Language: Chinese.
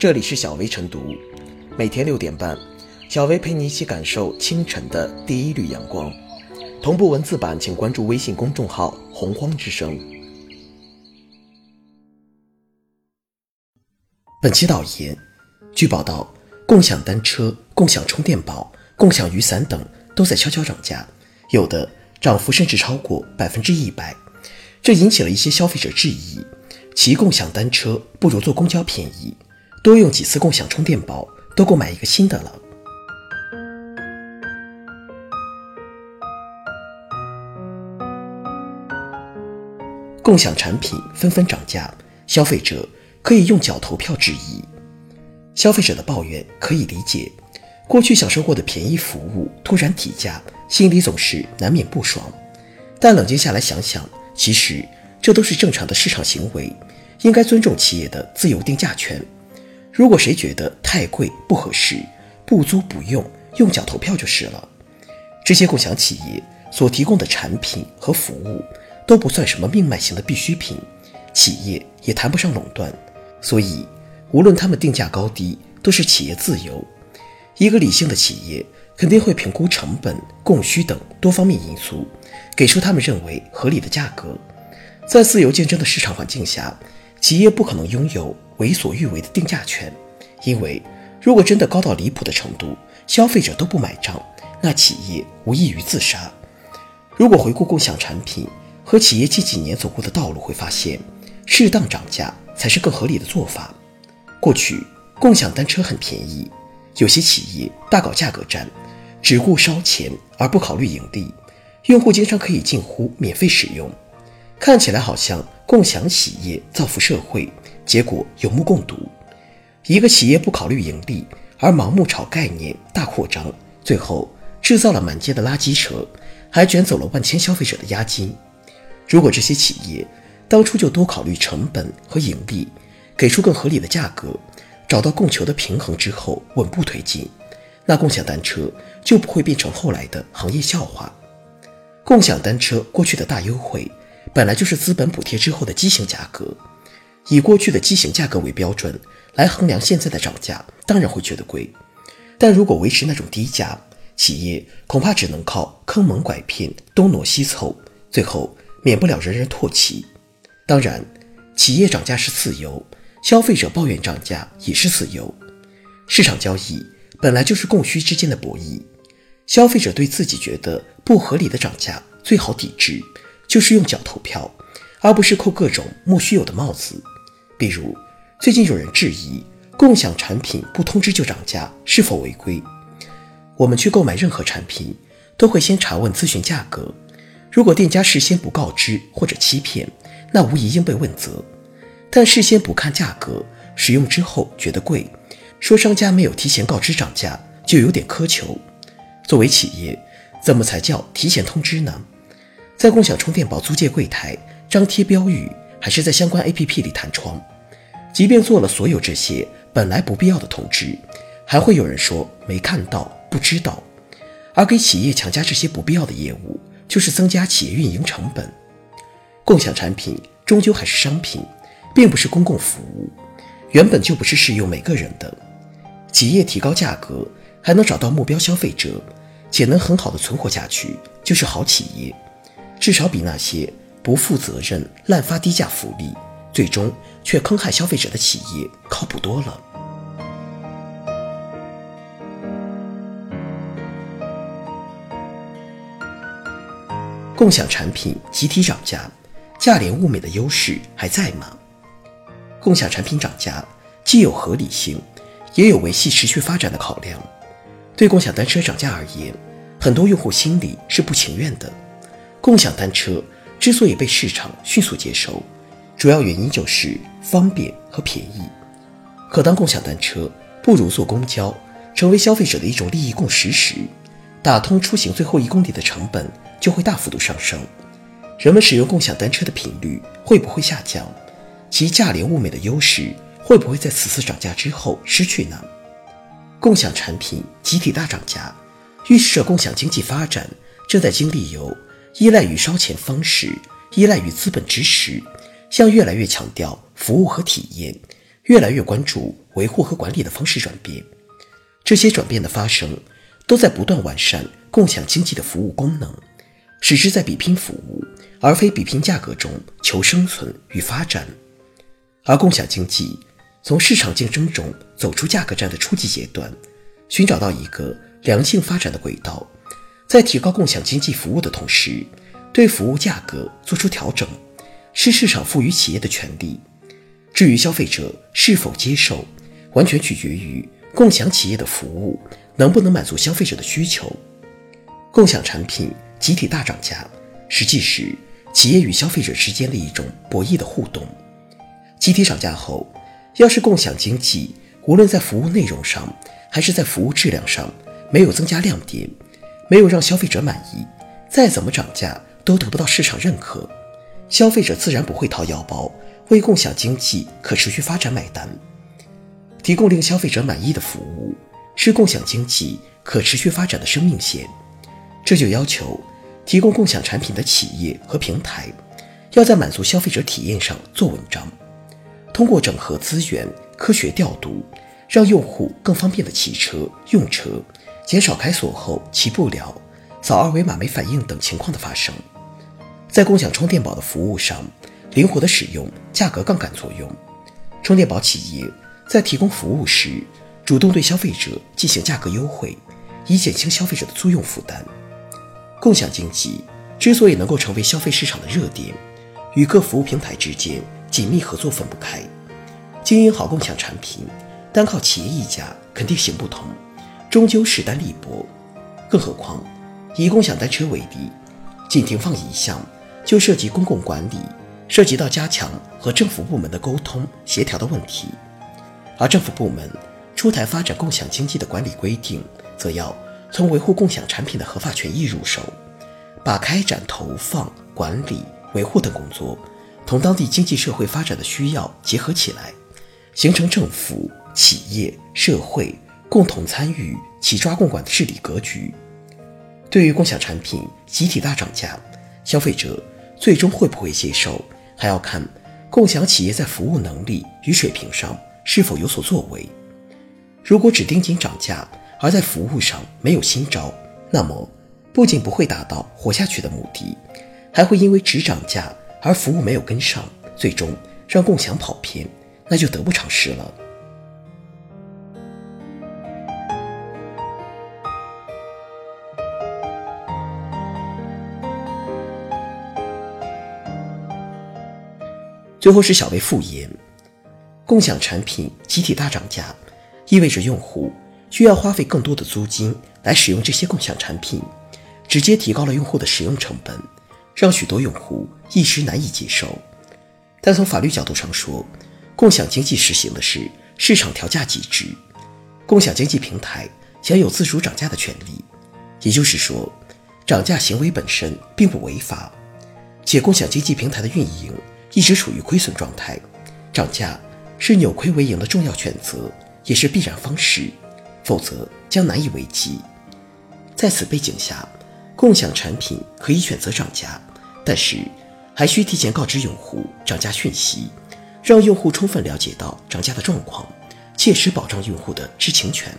这里是小薇晨读，每天六点半，小薇陪你一起感受清晨的第一缕阳光。同步文字版，请关注微信公众号“洪荒之声”。本期导言：据报道，共享单车、共享充电宝、共享雨伞等都在悄悄涨价，有的涨幅甚至超过百分之一百，这引起了一些消费者质疑：骑共享单车不如坐公交便宜。多用几次共享充电宝，都够买一个新的了。共享产品纷纷涨价，消费者可以用脚投票质疑。消费者的抱怨可以理解，过去享受过的便宜服务突然提价，心里总是难免不爽。但冷静下来想想，其实这都是正常的市场行为，应该尊重企业的自由定价权。如果谁觉得太贵不合适，不租不用，用脚投票就是了。这些共享企业所提供的产品和服务都不算什么命脉型的必需品，企业也谈不上垄断，所以无论他们定价高低，都是企业自由。一个理性的企业肯定会评估成本、供需等多方面因素，给出他们认为合理的价格。在自由竞争的市场环境下。企业不可能拥有为所欲为的定价权，因为如果真的高到离谱的程度，消费者都不买账，那企业无异于自杀。如果回顾共享产品和企业近几年走过的道路，会发现，适当涨价才是更合理的做法。过去共享单车很便宜，有些企业大搞价格战，只顾烧钱而不考虑盈利，用户经常可以近乎免费使用。看起来好像共享企业造福社会，结果有目共睹。一个企业不考虑盈利，而盲目炒概念、大扩张，最后制造了满街的垃圾车，还卷走了万千消费者的押金。如果这些企业当初就多考虑成本和盈利，给出更合理的价格，找到供求的平衡之后稳步推进，那共享单车就不会变成后来的行业笑话。共享单车过去的大优惠。本来就是资本补贴之后的畸形价格，以过去的畸形价格为标准来衡量现在的涨价，当然会觉得贵。但如果维持那种低价，企业恐怕只能靠坑蒙拐骗、东挪西凑，最后免不了人人唾弃。当然，企业涨价是自由，消费者抱怨涨价也是自由。市场交易本来就是供需之间的博弈，消费者对自己觉得不合理的涨价最好抵制。就是用脚投票，而不是扣各种莫须有的帽子。比如，最近有人质疑共享产品不通知就涨价是否违规。我们去购买任何产品，都会先查问咨询价格。如果店家事先不告知或者欺骗，那无疑应被问责。但事先不看价格，使用之后觉得贵，说商家没有提前告知涨价，就有点苛求。作为企业，怎么才叫提前通知呢？在共享充电宝租借柜台张贴标语，还是在相关 APP 里弹窗？即便做了所有这些本来不必要的通知，还会有人说没看到、不知道。而给企业强加这些不必要的业务，就是增加企业运营成本。共享产品终究还是商品，并不是公共服务，原本就不是适用每个人的。企业提高价格，还能找到目标消费者，且能很好的存活下去，就是好企业。至少比那些不负责任、滥发低价福利，最终却坑害消费者的企业靠谱多了。共享产品集体涨价，价廉物美的优势还在吗？共享产品涨价既有合理性，也有维系持续发展的考量。对共享单车涨价而言，很多用户心里是不情愿的。共享单车之所以被市场迅速接受，主要原因就是方便和便宜。可当共享单车不如坐公交成为消费者的一种利益共识时，打通出行最后一公里的成本就会大幅度上升。人们使用共享单车的频率会不会下降？其价廉物美的优势会不会在此次涨价之后失去呢？共享产品集体大涨价，预示着共享经济发展正在经历由依赖于烧钱方式，依赖于资本支持，向越来越强调服务和体验，越来越关注维护和管理的方式转变。这些转变的发生，都在不断完善共享经济的服务功能，使之在比拼服务而非比拼价格中求生存与发展。而共享经济从市场竞争中走出价格战的初级阶段，寻找到一个良性发展的轨道，在提高共享经济服务的同时，对服务价格做出调整，是市场赋予企业的权利。至于消费者是否接受，完全取决于共享企业的服务能不能满足消费者的需求。共享产品集体大涨价，实际是企业与消费者之间的一种博弈的互动。集体涨价后，要是共享经济无论在服务内容上还是在服务质量上没有增加亮点，没有让消费者满意，再怎么涨价都得不到市场认可，消费者自然不会掏腰包为共享经济可持续发展买单。提供令消费者满意的服务是共享经济可持续发展的生命线，这就要求提供共享产品的企业和平台要在满足消费者体验上做文章。通过整合资源、科学调度，让用户更方便的骑车、用车，减少开锁后骑不了、扫二维码没反应等情况的发生。在共享充电宝的服务上，灵活的使用价格杠杆作用。充电宝企业在提供服务时，主动对消费者进行价格优惠，以减轻消费者的租用负担。共享经济之所以能够成为消费市场的热点，与各服务平台之间。紧密合作分不开，经营好共享产品，单靠企业一家肯定行不通，终究势单力薄。更何况，以共享单车为例，仅停放一项就涉及公共管理，涉及到加强和政府部门的沟通协调的问题。而政府部门出台发展共享经济的管理规定，则要从维护共享产品的合法权益入手，把开展投放、管理、维护等工作。同当地经济社会发展的需要结合起来，形成政府、企业、社会共同参与、齐抓共管的治理格局。对于共享产品集体大涨价，消费者最终会不会接受，还要看共享企业在服务能力与水平上是否有所作为。如果只盯紧涨价，而在服务上没有新招，那么不仅不会达到活下去的目的，还会因为只涨价。而服务没有跟上，最终让共享跑偏，那就得不偿失了。最后是小微复言，共享产品集体大涨价，意味着用户需要花费更多的租金来使用这些共享产品，直接提高了用户的使用成本。让许多用户一时难以接受，但从法律角度上说，共享经济实行的是市场调价机制，共享经济平台享有自主涨价的权利。也就是说，涨价行为本身并不违法，且共享经济平台的运营一直处于亏损状态，涨价是扭亏为盈的重要选择，也是必然方式，否则将难以为继。在此背景下，共享产品可以选择涨价。但是，还需提前告知用户涨价讯息，让用户充分了解到涨价的状况，切实保障用户的知情权。